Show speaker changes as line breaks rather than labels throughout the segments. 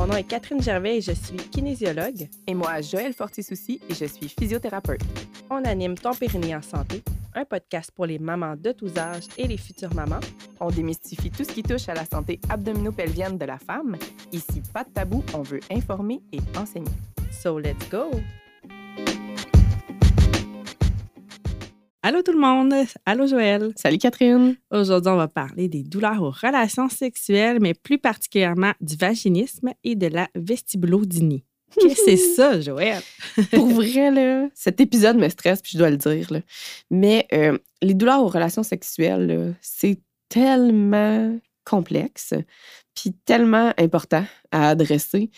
Mon nom est Catherine Gervais et je suis kinésiologue.
Et moi, Joël Fortisouci et je suis physiothérapeute.
On anime Ton Périnée en santé, un podcast pour les mamans de tous âges et les futures mamans.
On démystifie tout ce qui touche à la santé abdominopelvienne de la femme. Ici, pas de tabou, on veut informer et enseigner.
So let's go!
Allô tout le monde! Allô Joël!
Salut Catherine!
Aujourd'hui, on va parler des douleurs aux relations sexuelles, mais plus particulièrement du vaginisme et de la vestibulodynie. Qu'est-ce que c'est ça, Joël?
Pour vrai, là, cet épisode me stresse, puis je dois le dire. là. Mais euh, les douleurs aux relations sexuelles, c'est tellement complexe, puis tellement important à adresser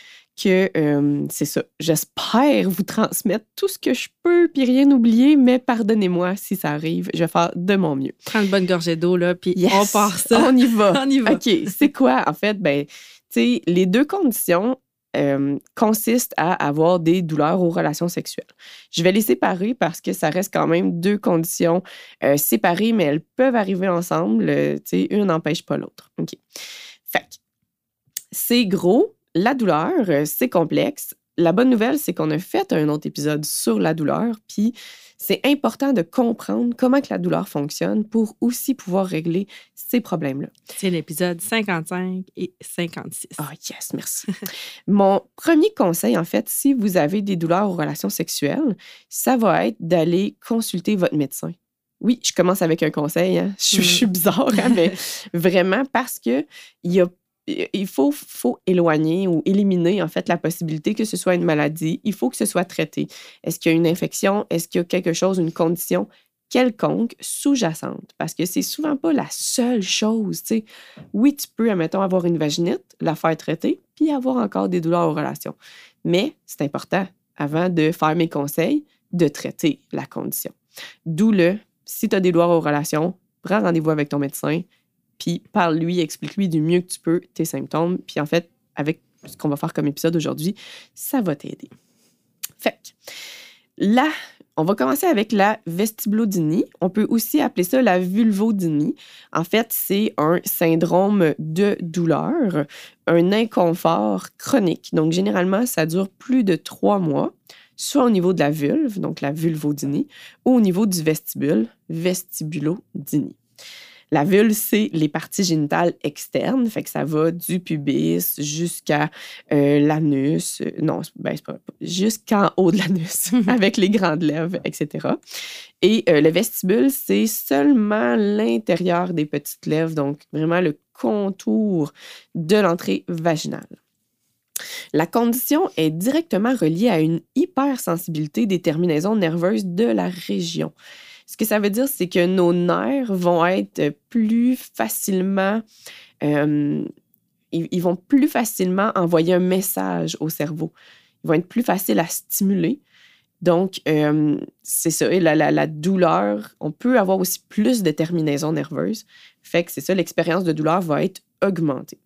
que euh, c'est ça. J'espère vous transmettre tout ce que je peux, puis rien oublier, mais pardonnez-moi si ça arrive. Je vais faire de mon mieux.
Prends une bonne gorgée d'eau, là, puis
Yes!
on part ça.
On y va.
On y va.
OK, c'est quoi? En fait, ben, tu sais, les deux conditions euh, consistent à avoir des douleurs aux relations sexuelles. Je vais les séparer parce que ça reste quand même deux conditions euh, séparées, mais elles peuvent arriver ensemble. tu sais, une n'empêche pas l'autre. OK. Fait que, c'est gros. La douleur, euh, c'est complexe. La bonne nouvelle, c'est qu'on a fait un autre épisode sur la douleur, puis c'est important de comprendre comment que la douleur fonctionne pour aussi pouvoir régler ces problèmes-là.
C'est l'épisode 55 et 56.
Ah, yes, merci. Mon premier conseil, en fait, si vous avez des douleurs aux relations sexuelles, ça va être d'aller consulter votre médecin. Oui, je commence avec un conseil. hein. Je, suis- je suis bizarre, hein, mais vraiment parce que il y a il faut, éloigner ou éliminer en fait la possibilité que ce soit une maladie. Il faut que ce soit traité. Est-ce qu'il y a une infection? Est-ce qu'il y a quelque chose, une condition quelconque sous-jacente? Parce que c'est souvent pas la seule chose. tu sais. Oui, tu peux, admettons, avoir une vaginite, la faire traiter, puis avoir encore des douleurs aux relations. Mais c'est important, avant de faire mes conseils, de traiter la condition. D'où le, si tu as des douleurs aux relations, prends rendez-vous avec ton médecin, puis parle-lui, explique-lui du mieux que tu peux tes symptômes. Puis en fait, avec ce qu'on va faire comme épisode aujourd'hui, ça va t'aider. Fait là, on va commencer avec la vestibulodynie. On peut aussi appeler ça la vulvodynie. En fait, c'est un syndrome de douleur, un inconfort chronique. Donc, généralement, ça dure plus de trois mois, soit au niveau de la vulve, donc la vulvodynie, ou au niveau du vestibule, vestibulodynie. La vulve, c'est les parties génitales externes, fait que ça va du pubis jusqu'à euh, l'anus, euh, non, ben, c'est pas, jusqu'en haut de l'anus, avec les grandes lèvres, etc. Et euh, le vestibule, c'est seulement l'intérieur des petites lèvres, donc vraiment le contour de l'entrée vaginale. La condition est directement reliée à une hypersensibilité des terminaisons nerveuses de la région. Ce que ça veut dire, c'est que nos nerfs vont être plus facilement, euh, ils, vont plus facilement envoyer un message au cerveau. Ils vont être plus faciles à stimuler. Donc, euh, c'est ça. Et la, la- la douleur, on peut avoir aussi plus de terminaisons nerveuses. Fait que c'est ça, l'expérience de douleur va être augmentée.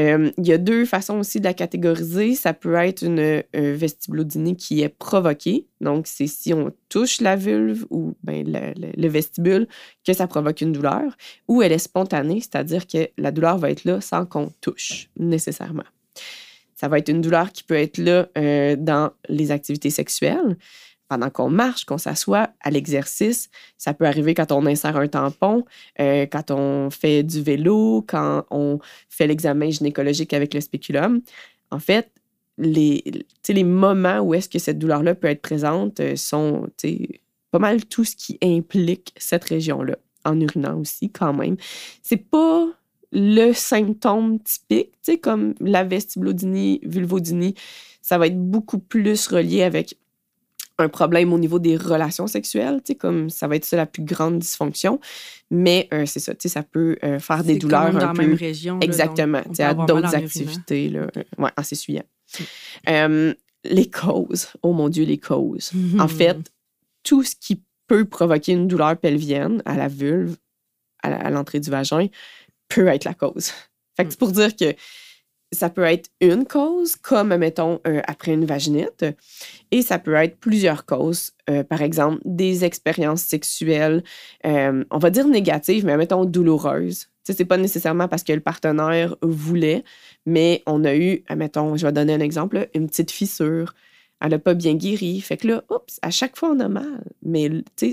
Euh, il y a deux façons aussi de la catégoriser. Ça peut être une vestibulodynie qui est provoquée. Donc, c'est si on touche la vulve ou ben, le vestibule que ça provoque une douleur. Ou elle est spontanée, c'est-à-dire que la douleur va être là sans qu'on touche nécessairement. Ça va être une douleur qui peut être là euh, dans les activités sexuelles, pendant qu'on marche, qu'on s'assoit, à l'exercice. Ça peut arriver quand on insère un tampon, euh, quand on fait du vélo, quand on fait l'examen gynécologique avec le spéculum. En fait, les, les moments où est-ce que cette douleur-là peut être présente euh, sont pas mal tout ce qui implique cette région-là, en urinant aussi quand même. C'est pas le symptôme typique, comme la vestibulodynie, vulvodynie, ça va être beaucoup plus relié avec un problème au niveau des relations sexuelles, tu sais, comme ça va être ça la plus grande dysfonction. Mais euh, c'est ça, tu sais, ça peut euh, faire des douleurs
dans
un
la
peu...
même région.
Exactement, tu sais, à d'autres activités, là. euh, Ouais, en s'essuyant. Euh, les causes, oh mon Dieu, les causes. En fait, tout ce qui peut provoquer une douleur pelvienne à la vulve, à l'entrée du vagin, peut être la cause. Fait que c'est pour dire que ça peut être une cause, comme, mettons, euh, après une vaginite, et ça peut être plusieurs causes. Euh, par exemple, des expériences sexuelles, euh, on va dire négatives, mais mettons douloureuses, sais, c'est pas nécessairement parce que le partenaire voulait, mais on a eu, admettons, je vais donner un exemple, une petite fissure. Elle n'a pas bien guéri. Fait que là, oups, à chaque fois, on a mal. Mais,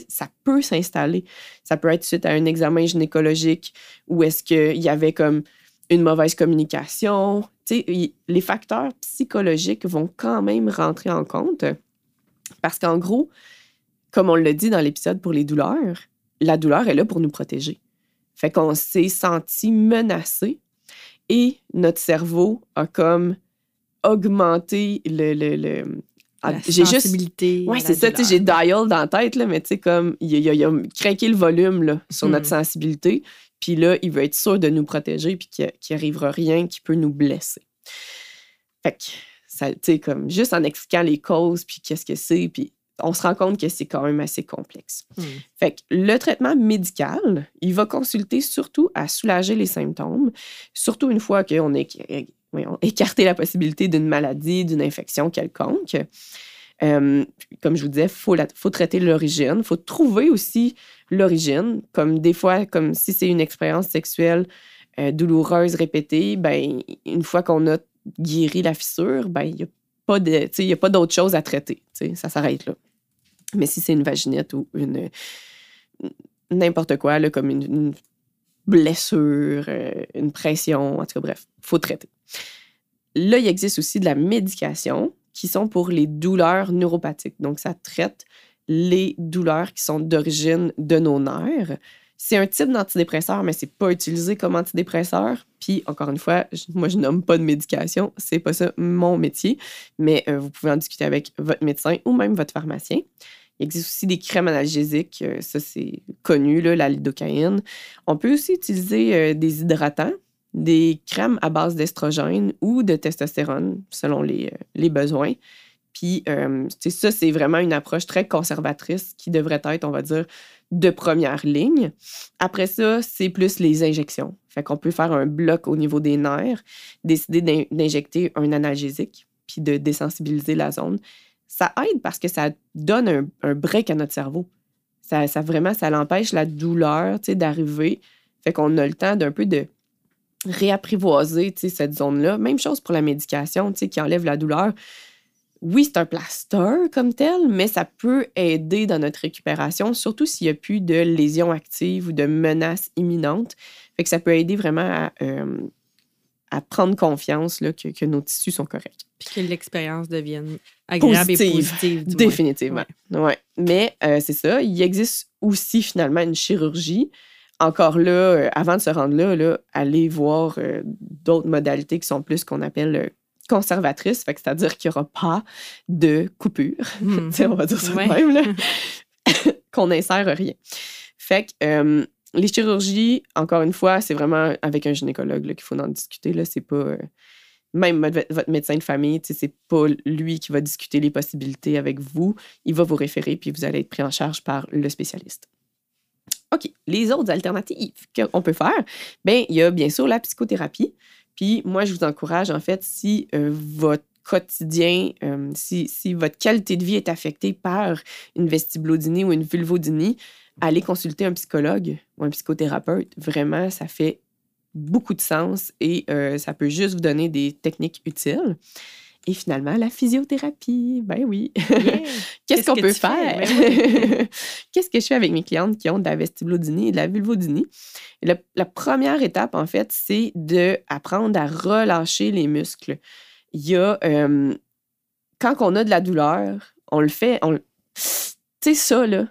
ça peut s'installer. Ça peut être suite à un examen gynécologique ou est-ce qu'il y avait comme une mauvaise communication. Les facteurs psychologiques vont quand même rentrer en compte parce qu'en gros, comme on l'a dit dans l'épisode pour les douleurs, la douleur est là pour nous protéger. Fait qu'on s'est senti menacé et notre cerveau a comme augmenté le. le, le
ah, j'ai.
Oui, c'est ça. J'ai dial dans la tête, là, mais tu sais, comme il a, a, craqué le volume là, sur notre hmm. sensibilité. Puis là, il veut être sûr de nous protéger puis qu'il n'arrivera rien qui peut nous blesser. Fait que, ça, tu sais, comme juste en expliquant les causes puis qu'est-ce que c'est, puis on se rend compte que c'est quand même assez complexe. Hmm. Fait que le traitement médical, il va consulter surtout à soulager les symptômes, surtout une fois qu'on a écarté la possibilité d'une maladie, d'une infection quelconque. Euh, comme je vous disais, il faut, faut, traiter l'origine. Il faut trouver aussi l'origine. Comme des fois, comme si c'est une expérience sexuelle euh, douloureuse répétée, ben, une fois qu'on a guéri la fissure, ben, il n'y a pas d'autre chose à traiter. Ça s'arrête là. Mais si c'est une vaginette ou une n'importe quoi, là, comme une, blessure, euh, une pression, en tout cas, bref, il faut traiter. Là, il existe aussi de la médication qui sont pour les douleurs neuropathiques. Donc, ça traite les douleurs qui sont d'origine de nos nerfs. C'est un type d'antidépresseur, mais c'est pas utilisé comme antidépresseur. Puis, encore une fois, moi, je nomme pas de médication. C'est pas ça mon métier. Mais euh, vous pouvez en discuter avec votre médecin ou même votre pharmacien. Il existe aussi des crèmes analgésiques, euh, ça c'est connu, là, la lidocaïne. On peut aussi utiliser euh, des hydratants, des crèmes à base d'estrogène ou de testostérone, selon les, euh, besoins. Puis ça, c'est vraiment une approche très conservatrice qui devrait être, on va dire, de première ligne. Après ça, c'est plus les injections. Fait qu'on peut faire un bloc au niveau des nerfs, décider d'injecter un analgésique, puis de désensibiliser la zone ça aide parce que ça donne un, break à notre cerveau. Ça, ça vraiment, ça l'empêche la douleur d'arriver. Fait qu'on a le temps d'un peu de réapprivoiser cette zone-là. Même chose pour la médication qui enlève la douleur. Oui, c'est un plaster comme tel, mais ça peut aider dans notre récupération, surtout s'il n'y a plus de lésions actives ou de menaces imminentes. Fait que ça peut aider vraiment à, euh, à prendre confiance là, que, nos tissus sont corrects.
Puis que l'expérience devienne agréable et positive.
Définitivement. Ouais. Mais euh, c'est ça. Il existe aussi finalement une chirurgie. Encore là, euh, avant de se rendre là, là aller voir euh, d'autres modalités qui sont plus qu'on appelle conservatrices. Fait c'est-à-dire qu'il n'y aura pas de coupure. Hmm. on va dire ça même. qu'on n'insère rien. Fait que les chirurgies, encore une fois, c'est vraiment avec un gynécologue qu'il faut en discuter. Là, c'est pas. Euh, même votre médecin de famille, c'est pas lui qui va discuter les possibilités avec vous. Il va vous référer, puis vous allez être pris en charge par le spécialiste. OK. Les autres alternatives qu'on peut faire, bien, il y a bien sûr la psychothérapie. Puis moi, je vous encourage, en fait, si euh, votre quotidien, euh, si, si, votre qualité de vie est affectée par une vestibulodynie ou une vulvodynie, aller consulter un psychologue ou un psychothérapeute, vraiment, ça fait beaucoup de sens et euh, ça peut juste vous donner des techniques utiles. Et finalement, la physiothérapie. Ben oui. Qu'est-ce qu'on peut faire? Ben Qu'est-ce que je fais avec mes clientes qui ont de la vestibulodynie et de la vulvodynie? la, première étape, en fait, c'est d'apprendre à relâcher les muscles. Il y a, euh, quand on a de la douleur, on le fait, on, tu sais, ça, là,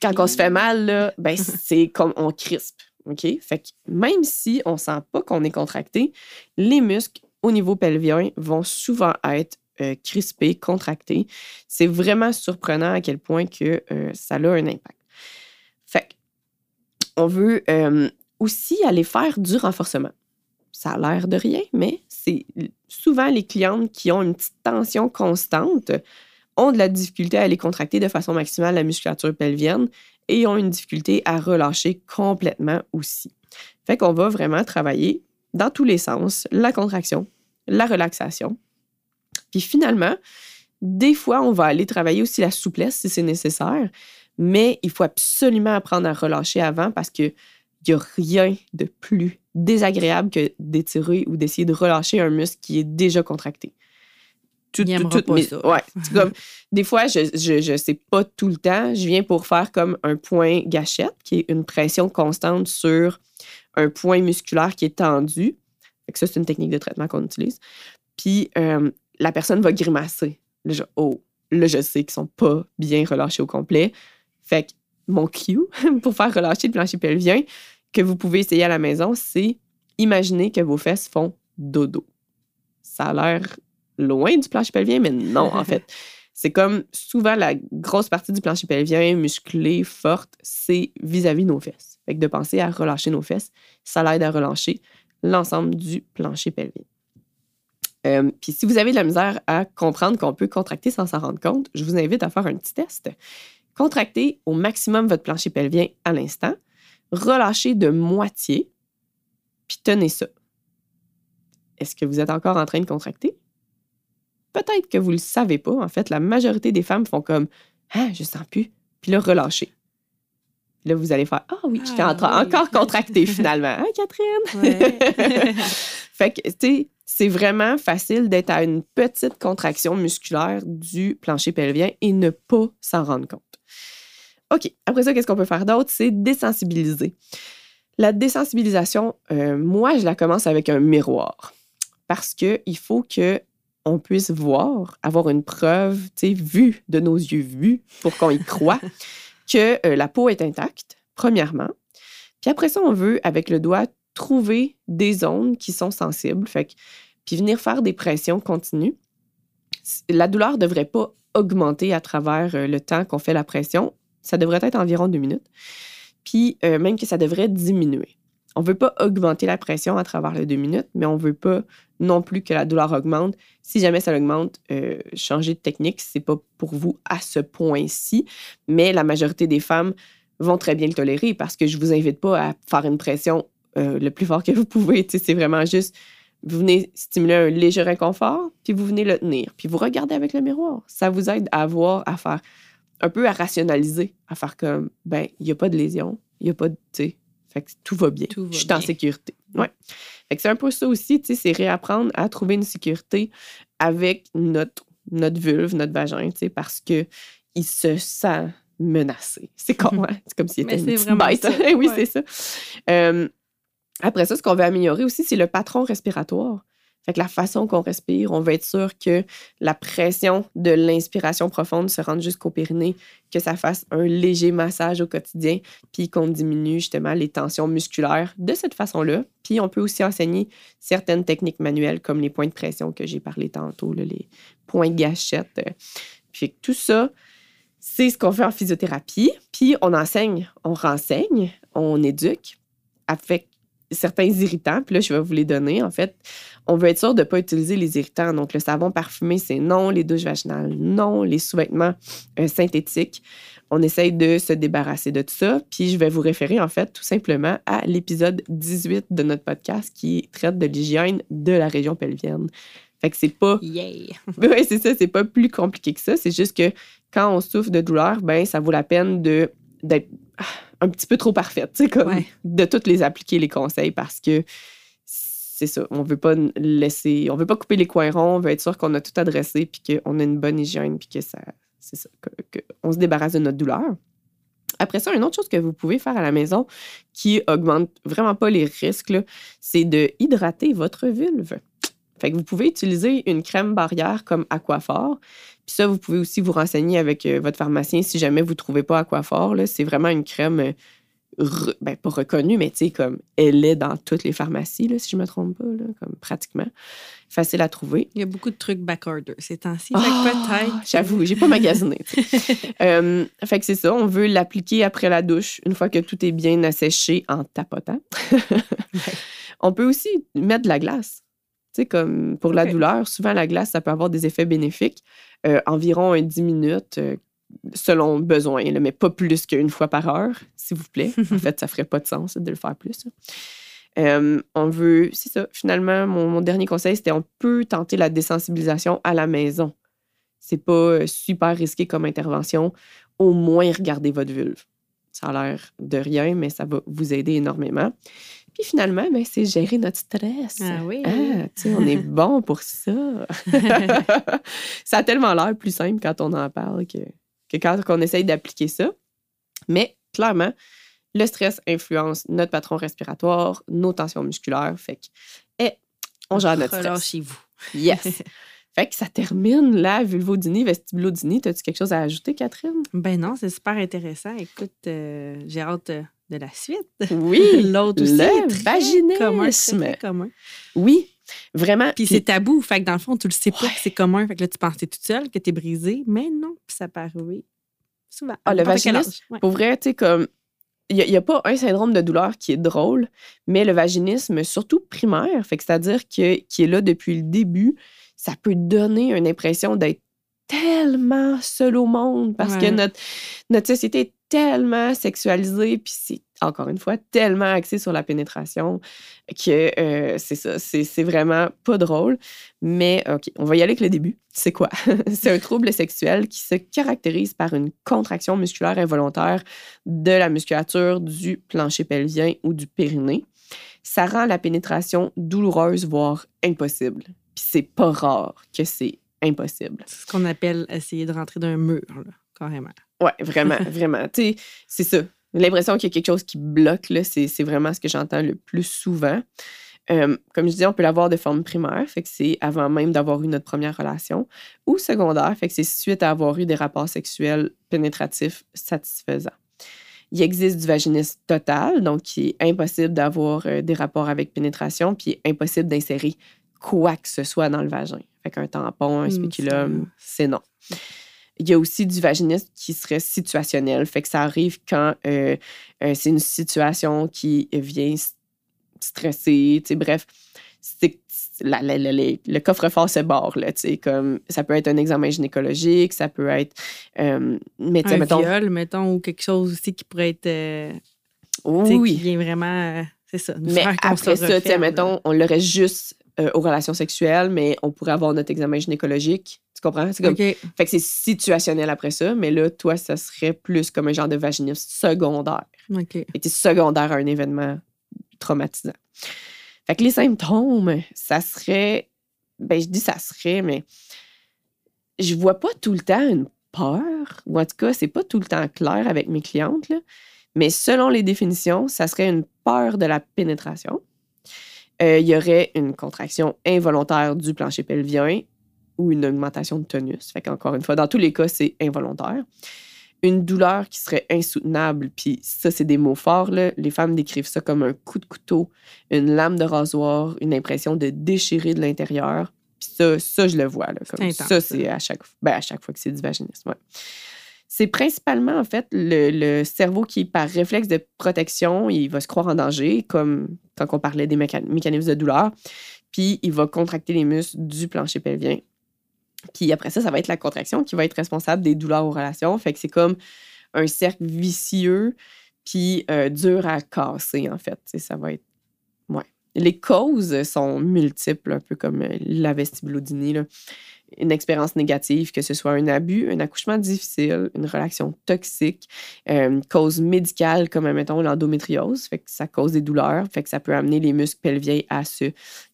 quand on se fait mal, là, ben, c'est comme on crispe. OK? Fait que même si on ne sent pas qu'on est contracté, les muscles au niveau pelvien vont souvent être euh, crispés, contractés. C'est vraiment surprenant à quel point que euh, ça a un impact. Fait on veut euh, aussi aller faire du renforcement. Ça a l'air de rien, mais c'est souvent les clientes qui ont une petite tension constante ont de la difficulté à aller contracter de façon maximale la musculature pelvienne et ont une difficulté à relâcher complètement aussi. Fait qu'on va vraiment travailler dans tous les sens, la contraction, la relaxation. Puis finalement, des fois, on va aller travailler aussi la souplesse si c'est nécessaire, mais il faut absolument apprendre à relâcher avant parce que il n'y a rien de plus désagréable que d'étirer ou d'essayer de relâcher un muscle qui est déjà contracté.
Il aimera pas
mais-
ça.
ouais, comme, des fois, je, je, je sais pas tout le temps. Je viens pour faire comme un point gâchette, qui est une pression constante sur un point musculaire qui est tendu. Fait que ça, c'est une technique de traitement qu'on utilise. Puis euh, la personne va grimacer. Là, je, oh, là, je sais qu'ils sont pas bien relâchés au complet. Fait que mon cue pour faire relâcher le plancher pelvien que vous pouvez essayer à la maison, c'est imaginer que vos fesses font dodo. Ça a l'air loin du plancher pelvien, mais non, en fait. C'est comme souvent la grosse partie du plancher pelvien, musclée, forte, c'est vis-à-vis nos fesses. Fait que de penser à relâcher nos fesses, ça l'aide à relâcher l'ensemble du plancher pelvien. Euh, Puis si vous avez de la misère à comprendre qu'on peut contracter sans s'en rendre compte, je vous invite à faire un petit test. Contractez au maximum votre plancher pelvien à l'instant, relâchez de moitié, puis tenez ça. Est-ce que vous êtes encore en train de contracter? Peut-être que vous ne le savez pas. En fait, la majorité des femmes font comme Ah, je sens plus. Puis là, relâchez. Là, vous allez faire Ah oui, j'étais en train-
Ah oui.
encore contracté finalement. Hein, Catherine?
Ouais.
fait que, tu sais, c'est vraiment facile d'être à une petite contraction musculaire du plancher pelvien et ne pas s'en rendre compte. OK. Après ça, qu'est-ce qu'on peut faire d'autre? C'est désensibiliser. La désensibilisation, euh, moi, je la commence avec un miroir parce qu'il faut que on puisse voir, avoir une preuve, tu sais, vue de nos yeux vus pour qu'on y croit que euh, la peau est intacte, premièrement. Puis après ça, on veut, avec le doigt, trouver des zones qui sont sensibles, fait que- puis venir faire des pressions continues. La douleur ne devrait pas augmenter à travers euh, le temps qu'on fait la pression. Ça devrait être environ deux minutes. Puis euh, même que ça devrait diminuer. On veut pas augmenter la pression à travers les deux minutes, mais on veut pas non plus que la douleur augmente. Si jamais ça augmente, euh, changer de technique, c'est pas pour vous à ce point-ci, mais la majorité des femmes vont très bien le tolérer parce que je vous invite pas à faire une pression euh, le plus fort que vous pouvez. C'est vraiment juste, vous venez stimuler un léger inconfort, puis vous venez le tenir, puis vous regardez avec le miroir. Ça vous aide à voir, à faire, un peu à rationaliser, à faire comme, ben, il n'y a pas de lésion, il n'y a pas de, fait que tout va bien.
Tout va
je suis en sécurité. Ouais. Fait que c'est un peu ça aussi, tu sais, c'est réapprendre à trouver une sécurité avec notre, notre vulve, notre vagin, tu sais, parce que il se sent menacé. C'est con, hein? C'est comme s'il
Mais
était une petite bête.
ça,
oui,
ouais.
c'est ça. Euh, après ça, ce qu'on veut améliorer aussi, c'est le patron respiratoire. Fait que la façon qu'on respire, on veut être sûr que la pression de l'inspiration profonde se rende jusqu'au périnée, que ça fasse un léger massage au quotidien, puis qu'on diminue justement les tensions musculaires de cette façon-là. Puis on peut aussi enseigner certaines techniques manuelles comme les points de pression que j'ai parlé tantôt, les points de gâchette. euh. Puis tout ça, c'est ce qu'on fait en physiothérapie. Puis on enseigne, on renseigne, on éduque avec certains irritants. Puis là, je vais vous les donner. En fait, on veut être sûr de ne pas utiliser les irritants. Donc, le savon parfumé, c'est non. Les douches vaginales, non. Les sous-vêtements euh, synthétiques, on essaye de se débarrasser de tout ça. Puis je vais vous référer, en fait, tout simplement à l'épisode 18 de notre podcast qui traite de l'hygiène de la région pelvienne. Fait que c'est pas
Yeah.
oui, c'est ça, c'est pas plus compliqué que ça. C'est juste que quand on souffre de douleur, ben ça vaut la peine de d'être ah, un petit peu trop parfaite, tu sais, comme
Ouais.
de toutes les appliquer les conseils parce que c'est ça, on veut pas laisser, on veut pas couper les coins ronds, on veut être sûr qu'on a tout adressé puis qu'on a une bonne hygiène puis que ça, c'est ça, que- que on se débarrasse de notre douleur. Après ça, une autre chose que vous pouvez faire à la maison qui augmente vraiment pas les risques, c'est de hydrater votre vulve. Fait que vous pouvez utiliser une crème barrière comme Aquaphor. Puis ça, vous pouvez aussi vous renseigner avec euh, votre pharmacien si jamais vous ne trouvez pas Aquaphor. C'est vraiment une crème, euh, re- ben, pas reconnue, mais tu sais, comme elle est dans toutes les pharmacies, là, si je ne me trompe pas, là, comme pratiquement. Facile à trouver.
Il y a beaucoup de trucs backorder ces temps-ci. Que peut-être.
J'avoue, j'ai pas magasiné. Euh, fait que c'est ça, on veut l'appliquer après la douche, une fois que tout est bien asséché en tapotant. on peut aussi mettre de la glace. Tu sais, comme pour la douleur, souvent la glace, ça peut avoir des effets bénéfiques. Euh, environ un 10 minutes, euh, selon besoin, là, mais pas plus qu'une fois par heure, s'il vous plaît. En fait, ça ferait pas de sens de le faire plus. Euh, on veut, c'est ça, finalement, mon, mon dernier conseil, c'était on peut tenter la désensibilisation à la maison. C'est pas euh, super risqué comme intervention. Au moins, regardez votre vulve. Ça a l'air de rien, mais ça va vous aider énormément. Puis finalement, ben, c'est gérer notre stress.
Ah oui.
Ah, tu sais, on est bon pour ça. ça a tellement l'air plus simple quand on en parle que, que quand on essaye d'appliquer ça. Mais clairement, le stress influence notre patron respiratoire, nos tensions musculaires. Fait que, on gère notre stress.
chez vous.
Yes. fait que ça termine la vulvodynie, vestibulodynie. As-tu quelque chose à ajouter, Catherine?
Ben non, c'est super intéressant. Écoute, euh, j'ai hâte euh, de la suite.
Oui,
L'autre aussi.
le
très
vaginisme.
commun, très, très commun.
Oui, vraiment.
Puis c'est tabou. Fait que dans le fond, tu le sais pas que c'est commun. Fait que là, tu t'es toute seule, que t'es brisée. Mais non, puis ça peut arriver souvent.
Ah, le vaginisme?
Ouais.
Pour vrai, tu sais, comme. Il n'y a, pas un syndrome de douleur qui est drôle, mais le vaginisme, surtout primaire, fait que c'est-à-dire que, qui est là depuis le début, ça peut donner une impression d'être tellement seul au monde parce que notre, notre société est tellement sexualisée, puis c'est encore une fois tellement axé sur la pénétration que euh, c'est ça, c'est c'est vraiment pas drôle. Mais OK, on va y aller avec le début. C'est quoi? c'est un trouble sexuel qui se caractérise par une contraction musculaire involontaire de la musculature du plancher pelvien ou du périnée. Ça rend la pénétration douloureuse, voire impossible. Puis c'est pas rare que c'est impossible.
C'est ce qu'on appelle essayer de rentrer d'un mur, là, carrément.
Ouais, vraiment, vraiment. Tu sais, c'est ça. L'impression qu'il y a quelque chose qui bloque, là, c'est c'est vraiment ce que j'entends le plus souvent. Euh, comme je disais, on peut l'avoir de forme primaire, fait que c'est avant même d'avoir eu notre première relation, ou secondaire, fait que c'est suite à avoir eu des rapports sexuels pénétratifs satisfaisants. Il existe du vaginisme total, donc qui est impossible d'avoir euh, des rapports avec pénétration, puis impossible d'insérer quoi que ce soit dans le vagin. Fait qu'un tampon, un
Hmm,
spéculum, c'est non. Il y a aussi du vaginisme qui serait situationnel. Fait que ça arrive quand euh, euh, c'est une situation qui vient stresser. Bref, c'est la- la- le coffre-fort se barre. Là, comme, ça peut être un examen gynécologique, ça peut être. euh, mais
Un
mettons.
viol, mettons, ou quelque chose aussi qui pourrait être. euh,
Oui.
Qui vient vraiment. c'est ça.
Mais après ça, mettons, on l'aurait juste euh, aux relations sexuelles, mais on pourrait avoir notre examen gynécologique. Tu comprends? C'est comme. Fait que c'est situationnel après ça, mais là, toi, ça serait plus comme un genre de vaginisme secondaire.
OK.
Et t'es secondaire à un événement traumatisant. Fait que les symptômes, ça serait. Ben, je dis ça serait, mais je vois pas tout le temps une peur, ou en tout cas, c'est pas tout le temps clair avec mes clientes, là. mais selon les définitions, ça serait une peur de la pénétration. Euh, Il y aurait une contraction involontaire du plancher pelvien ou une augmentation de tonus. Fait qu'encore une fois, dans tous les cas, c'est involontaire une douleur qui serait insoutenable. Puis ça, c'est des mots forts. Là. Les femmes décrivent ça comme un coup de couteau, une lame de rasoir, une impression de déchirer de l'intérieur. Puis ça, ça, je le vois. Là, comme
intense,
ça, c'est à chaque, ben, à chaque fois que c'est du vaginisme. ouais. C'est principalement, en fait, le, cerveau qui, par réflexe de protection, il va se croire en danger, comme quand on parlait des mécan- mécanismes de douleur. Puis il va contracter les muscles du plancher pelvien puis après ça, ça va être la contraction qui va être responsable des douleurs aux relations. Fait que c'est comme un cercle vicieux, puis euh, dur à casser, en fait. Tu sais, ça va être. Ouais. Les causes sont multiples, un peu comme euh, la vestibulodynie. là. Une expérience négative, que ce soit un abus, un accouchement difficile, une relation toxique, euh, une cause médicale comme, mettons, l'endométriose, fait que ça cause des douleurs, fait que ça peut amener les muscles pelviens à se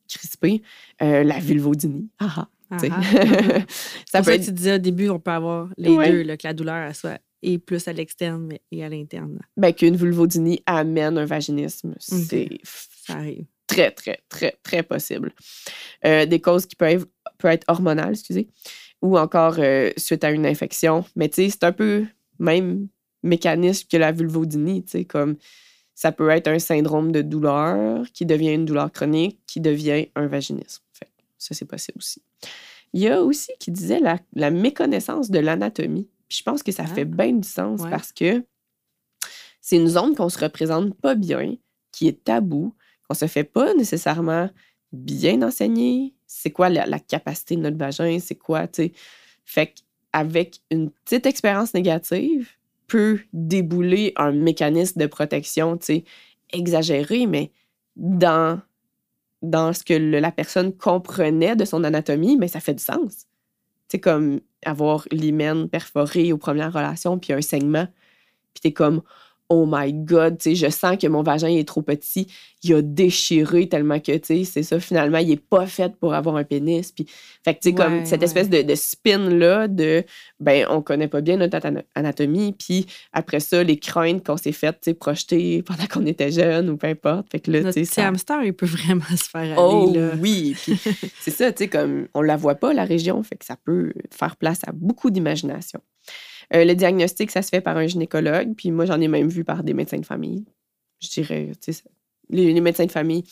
crisper. Euh, la vulvodynie, ah ah,
Ah, ah.
ça peut être
tu disais au début, on peut avoir les
Ouais.
deux, là, que la douleur elle soit et plus à l'externe et à l'interne.
ben, qu'une vulvodynie amène un vaginisme. C'est
Ça arrive.
Très, très, très, très possible. Euh, des causes qui peuvent, peuvent être hormonales, excusez, ou encore euh, suite à une infection. Mais tu sais, c'est un peu même mécanisme que la vulvodynie, tu sais, comme ça peut être un syndrome de douleur qui devient une douleur chronique, qui devient un vaginisme. Fait ça, c'est possible aussi. Il y a aussi qui disait la, la méconnaissance de l'anatomie. Puis je pense que ça
Ah.
fait bien du sens
Ouais.
parce que c'est une zone qu'on se représente pas bien, qui est tabou, qu'on se fait pas nécessairement bien enseigner. C'est quoi la, capacité de notre vagin? C'est quoi, tu sais? Fait qu'avec une petite expérience négative, peut débouler un mécanisme de protection, tu sais, exagéré, mais dans, dans ce que la personne comprenait de son anatomie, mais ça fait du sens. Sais, comme avoir l'hymen perforé aux premières relations, puis un saignement, puis t'es comme, oh my God, tu sais, je sens que mon vagin est trop petit, il a déchiré tellement que, tu sais, c'est ça, finalement, il est pas fait pour avoir un pénis. Puis, fait que, tu sais, comme cette
ouais.
espèce de, de spin-là de, ben, on connaît pas bien notre ana- anatomie, puis après ça, les craintes qu'on s'est faites, tu sais, projeter pendant qu'on était jeune ou peu importe. Fait que là, tu sais, ça...
hamster, il peut vraiment se faire aller.
Oh
là.
oui, c'est ça, tu sais, comme on la voit pas, la région, fait que ça peut faire place à beaucoup d'imagination. Euh, le diagnostic, ça se fait par un gynécologue, puis moi, j'en ai même vu par des médecins de famille. Je dirais, les, les médecins de famille,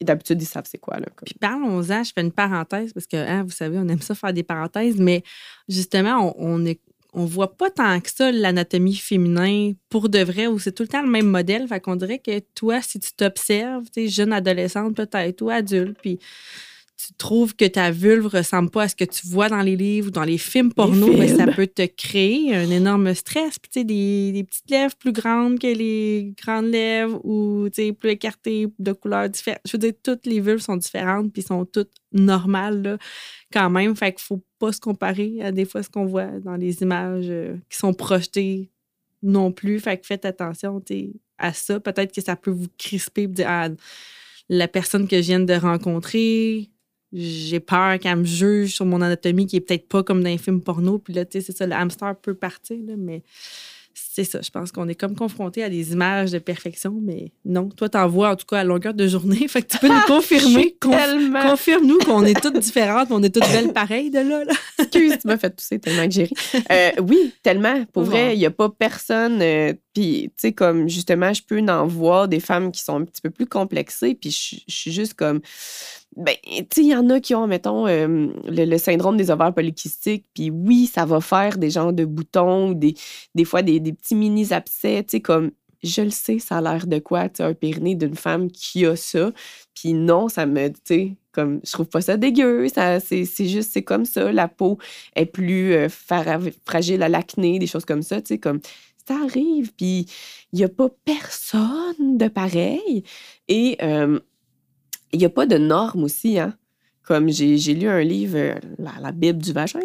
d'habitude, ils savent c'est quoi,
Puis parlons-en, je fais une parenthèse parce que, hein, vous savez, on aime ça faire des parenthèses, mais justement, on, on est- on voit pas tant que ça l'anatomie féminin pour de vrai, où c'est tout le temps le même modèle. Fait qu'on dirait que toi, si tu t'observes, tu jeune adolescente peut-être ou adulte, puis tu trouves que ta vulve ressemble pas à ce que tu vois dans les livres ou dans les films porno, mais ça
films.
peut te créer un énorme stress. Puis, tu sais, des, des petites lèvres plus grandes que les grandes lèvres ou, tu sais, plus écartées, de couleurs différentes. Je veux dire, toutes les vulves sont différentes puis sont toutes normales, là, quand même. Fait qu'il faut pas se comparer à des fois ce qu'on voit dans les images euh, qui sont projetées non plus. Fait que faites attention, tu à ça. Peut-être que ça peut vous crisper et dire, ah, la personne que je viens de rencontrer, j'ai peur qu'elle me juge sur mon anatomie qui est peut-être pas comme dans les films porno. Puis là, tu sais, c'est ça, le hamster peut partir, là, mais c'est ça. Je pense qu'on est comme confronté à des images de perfection, mais non. Toi, t'en vois en tout cas à longueur de journée. Fait que tu peux nous confirmer.
Tellement-
Confirme-nous qu'on est toutes différentes, on est toutes belles pareilles de là. là.
Excuse, tu m'as fait tousser tellement que j'ai ri. Euh, oui, tellement. Pour vrai, il n'y a pas personne. euh, puis, tu sais, comme justement, je peux en voir des femmes qui sont un petit peu plus complexées. Puis, je suis juste comme. Ben, tu sais, il y en a qui ont, mettons, euh, le, syndrome des ovaires polykystiques. Puis, oui, ça va faire des genres de boutons ou des, des fois des, des petits mini-abcès. Tu sais, comme. Je le sais, ça a l'air de quoi, tu sais, un périnée d'une femme qui a ça. Puis non, ça me, tu sais, comme, je trouve pas ça dégueu. Ça, c'est, c'est juste, c'est comme ça. La peau est plus euh, fragile à l'acné, des choses comme ça, tu sais, comme, ça arrive. Puis il n'y a pas personne de pareil. Et euh, il n'y a pas de normes aussi, hein. Comme j'ai, lu un livre, euh, la, la Bible du vagin,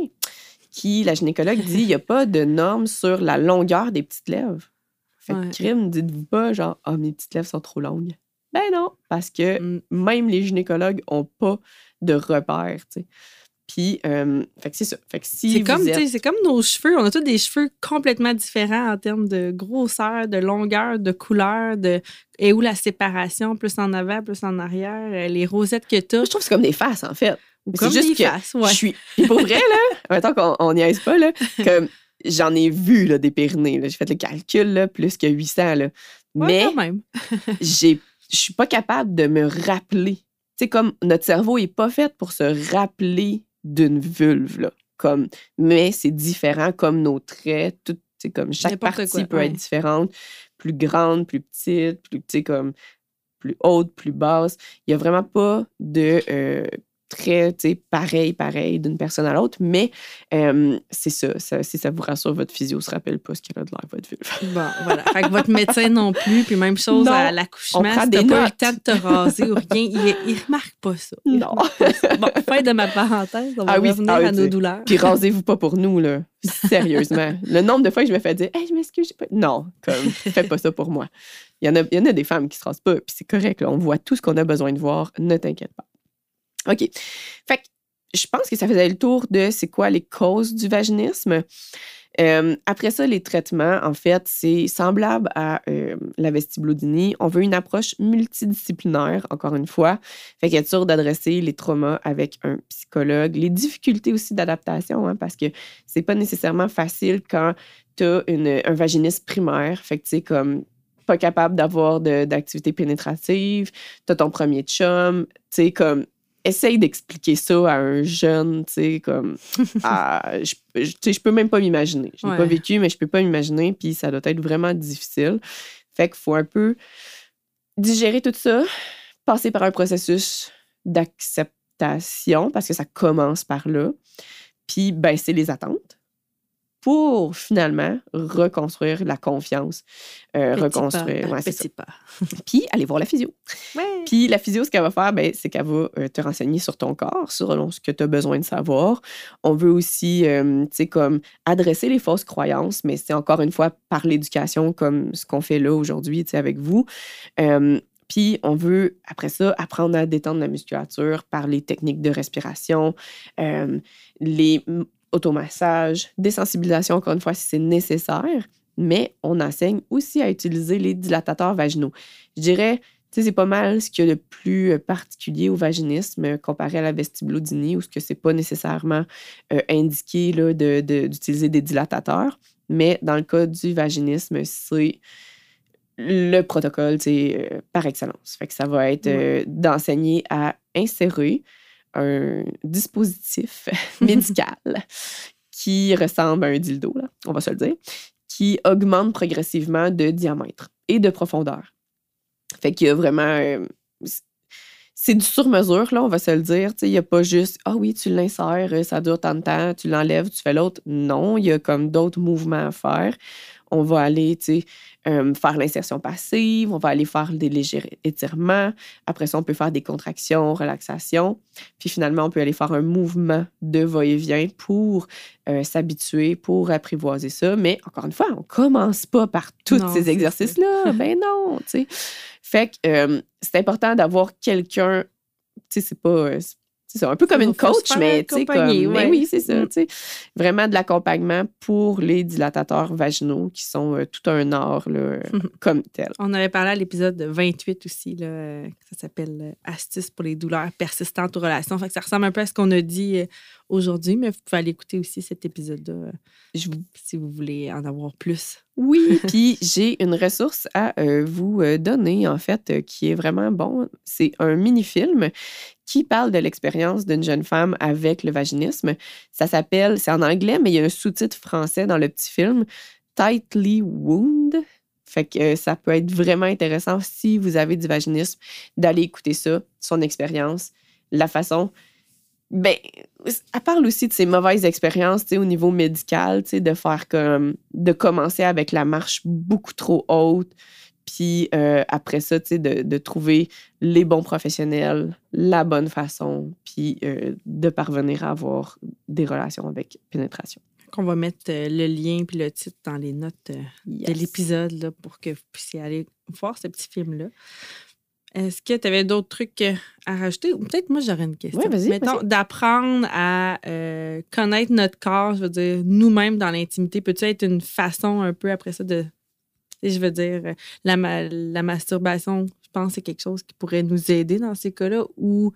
qui, la gynécologue dit, il n'y a pas de normes sur la longueur des petites lèvres. Fait que
Ouais.
crime, dites-vous pas, genre, ah, mes petites lèvres sont trop longues. Ben non, parce que
Mm.
même les gynécologues n'ont pas de repères, tu sais. Puis, euh, fait que c'est ça. Fait que si
C'est comme,
êtes-
c'est comme nos cheveux. On a tous des cheveux complètement différents en termes de grosseur, de longueur, de couleur, de et où la séparation, plus en avant, plus en arrière, euh, les rosettes que tu as.
je trouve que c'est comme des faces, en fait. C'est
Comme
juste
des
que
faces, ouais.
Je suis. Puis pour vrai, là, maintenant qu'on on niaise pas, là, comme j'en ai vu là, des périnées. là. J'ai fait le calcul, là, plus que 800. Là.
Ouais,
Mais
quand même.
j'ai- je suis pas capable de me rappeler. Tu sais, comme notre cerveau est pas fait pour se rappeler d'une vulve, là. Comme, mais c'est différent comme nos traits. Tout, comme chaque partie
quoi,
peut
ouais.
être différente. Plus grande, plus petite, plus, comme plus haute, plus basse. Il y a vraiment pas de euh, sais, pareil, pareil d'une personne à l'autre. Mais euh, c'est ça, ça. Si ça vous rassure, votre physio se rappelle pas ce qu'elle a de l'air, votre vulve.
Bon, voilà. Fait que votre médecin non plus, puis même chose
Non,
à l'accouchement. Si
des
t'as pas eu le temps de te raser ou rien, il, il remarque pas ça. Il
Non.
pas ça. Bon, fin de ma parenthèse. On va
Ah oui,
revenir
ah oui,
à nos douleurs.
Puis rasez-vous pas pour nous, là. Sérieusement. Le nombre de fois que je me fais dire, hey, je m'excuse, pas. Non, comme, faites pas ça pour moi. Il y, en a, il y en a des femmes qui se rasent pas, puis c'est correct, là. On voit tout ce qu'on a besoin de voir, ne t'inquiète pas. OK. Fait que je pense que ça faisait le tour de c'est quoi les causes du vaginisme. Euh, après ça, les traitements, en fait, c'est semblable à euh, la vestibulodynie. On veut une approche multidisciplinaire, encore une fois. Fait qu'être sûr d'adresser les traumas avec un psychologue, les difficultés aussi d'adaptation, hein, parce que c'est pas nécessairement facile quand tu as un vaginisme primaire. Fait que tu sais, comme pas capable d'avoir d'activité pénétrative, tu as ton premier chum, tu sais, comme essaye d'expliquer ça à un jeune, tu sais, comme à- je, je- tu sais, je peux même pas m'imaginer. Je n'ai
Ouais.
pas vécu, mais je peux pas m'imaginer, puis ça doit être vraiment difficile. Fait qu'il faut un peu digérer tout ça, passer par un processus d'acceptation, parce que ça commence par là, puis baisser les attentes pour finalement reconstruire la confiance, euh,
Petit
reconstruire.
pas,
ouais,
petit pas.
Puis aller voir la physio.
Ouais.
Puis la physio, ce qu'elle va faire, ben, c'est qu'elle va euh, te renseigner sur ton corps, selon ce que tu as besoin de savoir. On veut aussi, euh, tu sais, comme adresser les fausses croyances, mais c'est encore une fois par l'éducation, comme ce qu'on fait là aujourd'hui, tu sais, avec vous. Euh, puis on veut, après ça, apprendre à détendre la musculature par les techniques de respiration, euh, les automassages, désensibilisation, encore une fois, si c'est nécessaire. Mais on enseigne aussi à utiliser les dilatateurs vaginaux. Je dirais, tu sais, c'est pas mal ce qu'il y a de plus euh, particulier au vaginisme euh, comparé à la vestibulodynie, où ce que c'est pas nécessairement euh, indiqué là, de- de- d'utiliser des dilatateurs. Mais dans le cas du vaginisme, c'est le protocole, sais, euh, par excellence. Fait que ça va être euh, d'enseigner à insérer un dispositif médical qui ressemble à un dildo, là, on va se le dire, qui augmente progressivement de diamètre et de profondeur. Fait qu'il y a vraiment. euh, c'est du sur-mesure, là, on va se le dire. Il n'y a pas juste Ah oui, tu l'insères, euh, ça dure tant de temps, tu l'enlèves, tu fais l'autre. Non, il y a comme d'autres mouvements à faire. On va aller, euh, faire l'insertion passive, on va aller faire des légers étirements. Après ça, on peut faire des contractions, relaxation. Puis finalement, on peut aller faire un mouvement de va-et-vient pour euh, s'habituer, pour apprivoiser ça. Mais encore une fois, on commence pas par tous ces exercices-là. ben non, tu sais. Fait que euh, c'est important d'avoir quelqu'un, tu sais, c'est pas. C'est un peu comme une coach, mais tu sais, comme.
accompagner,
mais
ouais.
oui, c'est ça,
Mm.
tu sais. Vraiment de l'accompagnement pour les dilatateurs vaginaux qui sont euh, tout un art, là, comme tel.
On avait parlé à l'épisode 28 aussi, là, euh, ça s'appelle euh, Astuces pour les douleurs persistantes aux relations. Fait que ça ressemble un peu à ce qu'on a dit aujourd'hui, mais vous pouvez aller écouter aussi cet épisode-là euh,
Je vous
si vous voulez en avoir plus.
Oui, puis j'ai une ressource à euh, vous euh, donner, en fait, euh, qui est vraiment bon. C'est un mini-film qui parle de l'expérience d'une jeune femme avec le vaginisme. Ça s'appelle, c'est en anglais, mais il y a un sous-titre français dans le petit film, Tightly Wound. Fait que euh, ça peut être vraiment intéressant si vous avez du vaginisme d'aller écouter ça, son expérience, la façon. Ben, elle parle aussi de ses mauvaises expériences, au niveau médical, de faire comme, de commencer avec la marche beaucoup trop haute, puis euh, après ça, de, de trouver les bons professionnels, la bonne façon, puis euh, de parvenir à avoir des relations avec pénétration.
On va mettre euh, le lien puis le titre dans les notes de l'épisode pour que vous puissiez aller voir ce petit film-là. Est-ce que tu avais d'autres trucs euh, à rajouter? Ou peut-être moi, j'aurais une question.
Ouais, vas-y,
Mettons, d'apprendre à euh, connaître notre corps, je veux dire, nous-mêmes dans l'intimité, peut-tu être une façon un peu après ça de. Je veux dire, euh, la, ma- la masturbation, que c'est quelque chose qui pourrait nous aider dans ces cas-là ou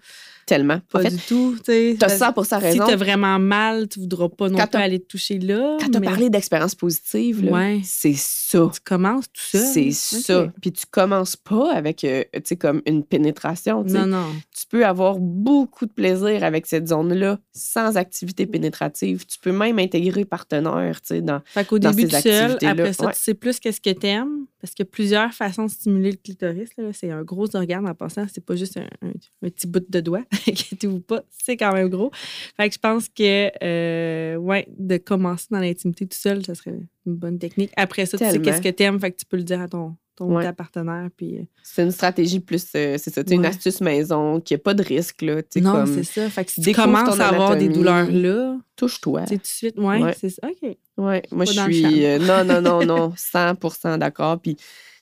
Tellement.
pas
en fait,
du tout. tu Parce-
100%
Si
raison.
tu as vraiment mal, tu voudras pas non plus aller te toucher là.
Quand tu as parlé d'expérience positive,
Ouais.
c'est ça.
Tu commences tout seul.
C'est ça. Puis tu commences pas avec, euh, tu sais, comme une pénétration. tu.
Non, non.
Tu peux avoir beaucoup de plaisir avec cette zone-là sans activité pénétrative. Tu peux même intégrer partenaire, tu sais, dans...
Fait qu'au
dans
début,
ces
tout seul, après ça,
ouais.
tu sais plus qu'est-ce que t'aimes. Parce qu'il y a plusieurs façons de stimuler le clitoris. là. C'est un gros organe en passant. C'est pas juste un, un- un petit bout de doigt. Inquiétez-vous pas, c'est quand même gros. Fait que je pense que, euh, ouais, de commencer dans l'intimité tout seul, ça serait une bonne technique. Après ça, tu sais qu'est-ce que t'aimes. Fait que tu peux le dire à ton, ou
Ouais.
ta partenaire. Puis, euh,
C'est une stratégie plus, euh, c'est ça, tu sais, une
Ouais.
astuce maison qui n'a pas de risque, là.
non,
comme
c'est ça. Fait que si tu commences à avoir des
anatomie.
douleurs-là,
touche-toi.
sais, tout de suite, ouais,
Ouais.
c'est ça. OK.
Ouais, moi, je suis. euh, non, non, non, non, 100% d'accord. Puis,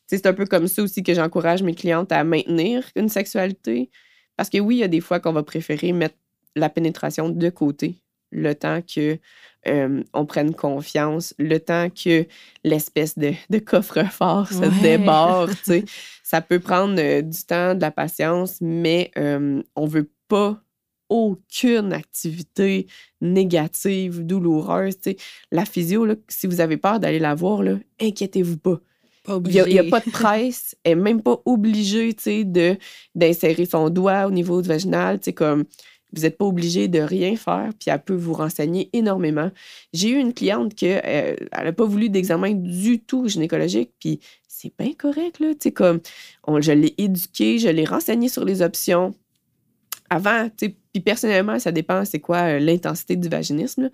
c'est un peu comme ça aussi que j'encourage mes clientes à maintenir une sexualité. Parce que oui, il y a des fois qu'on va préférer mettre la pénétration de côté le temps que euh, on prenne confiance, le temps que l'espèce de, de coffre-fort se
Ouais.
déborde. Ça peut prendre euh, du temps, de la patience, mais euh, on veut pas aucune activité négative, douloureuse. La physio, là, si vous avez peur d'aller la voir, là, inquiétez-vous pas. Il n'y a, pas de presse. Elle n'est même pas obligée d'insérer son doigt au niveau du vaginal. Comme, vous n'êtes pas obligé de rien faire, puis elle peut vous renseigner énormément. J'ai eu une cliente qui n'a pas voulu d'examen du tout gynécologique, puis c'est bien correct. Là, tu comme, je l'ai éduquée, je l'ai renseignée sur les options. Avant, tu Puis personnellement, ça dépend c'est quoi euh, l'intensité du vaginisme.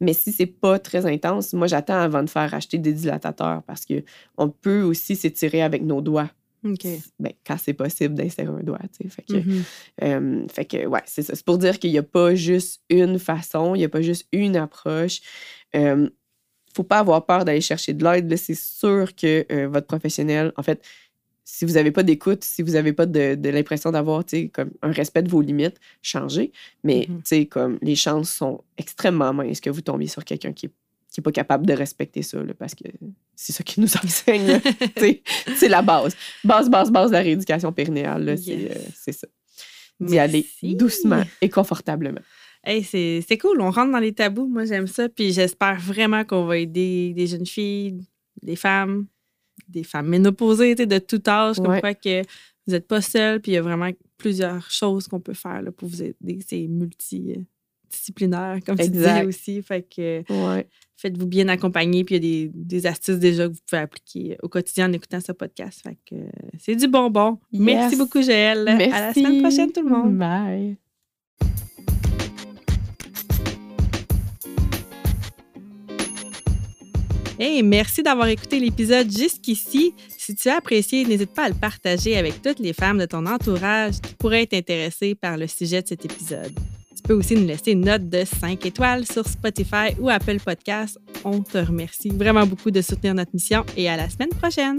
Mais si c'est pas très intense, moi j'attends avant de faire acheter des dilatateurs parce que on peut aussi s'étirer avec nos doigts. Ben, quand c'est possible d'insérer un doigt. Fait que,
Mhm.
euh, fait que, ouais, c'est ça. C'est pour dire qu'il n'y a pas juste une façon, il n'y a pas juste une approche. Euh, faut pas avoir peur d'aller chercher de l'aide. C'est sûr que euh, votre professionnel, en fait, si vous n'avez pas d'écoute, si vous n'avez pas de, de l'impression d'avoir comme un respect de vos limites, changez. Mais tu sais, comme les chances sont extrêmement minces que vous tombiez sur quelqu'un qui n'est qui est pas capable de respecter ça, là, parce que c'est ça qui nous enseigne. c'est la base. Base, base, base de la rééducation périnéale. C'est
Yes.
euh, c'est ça. D'y aller doucement et confortablement.
Hey, c'est cool, on rentre dans les tabous. Moi, j'aime ça. Puis j'espère vraiment qu'on va aider des jeunes filles, des femmes, des femmes ménopausées, de tout âge, comme
Ouais.
quoi que vous n'êtes pas seul. Puis il y a vraiment plusieurs choses qu'on peut faire là, pour vous aider. C'est multidisciplinaire, comme tu disais aussi. Fait que
Ouais.
faites-vous bien accompagner. Puis il y a des, des astuces déjà que vous pouvez appliquer au quotidien en écoutant ce podcast. Fait que c'est du bonbon. Merci beaucoup, Joël. À la semaine
Merci.
prochaine, tout le monde.
Bye.
Hey, merci d'avoir écouté l'épisode jusqu'ici. Si tu as apprécié, n'hésite pas à le partager avec toutes les femmes de ton entourage qui pourraient être intéressées par le sujet de cet épisode. Tu peux aussi nous laisser une note de 5 étoiles sur Spotify ou Apple Podcasts. On te remercie vraiment beaucoup de soutenir notre mission et à la semaine prochaine.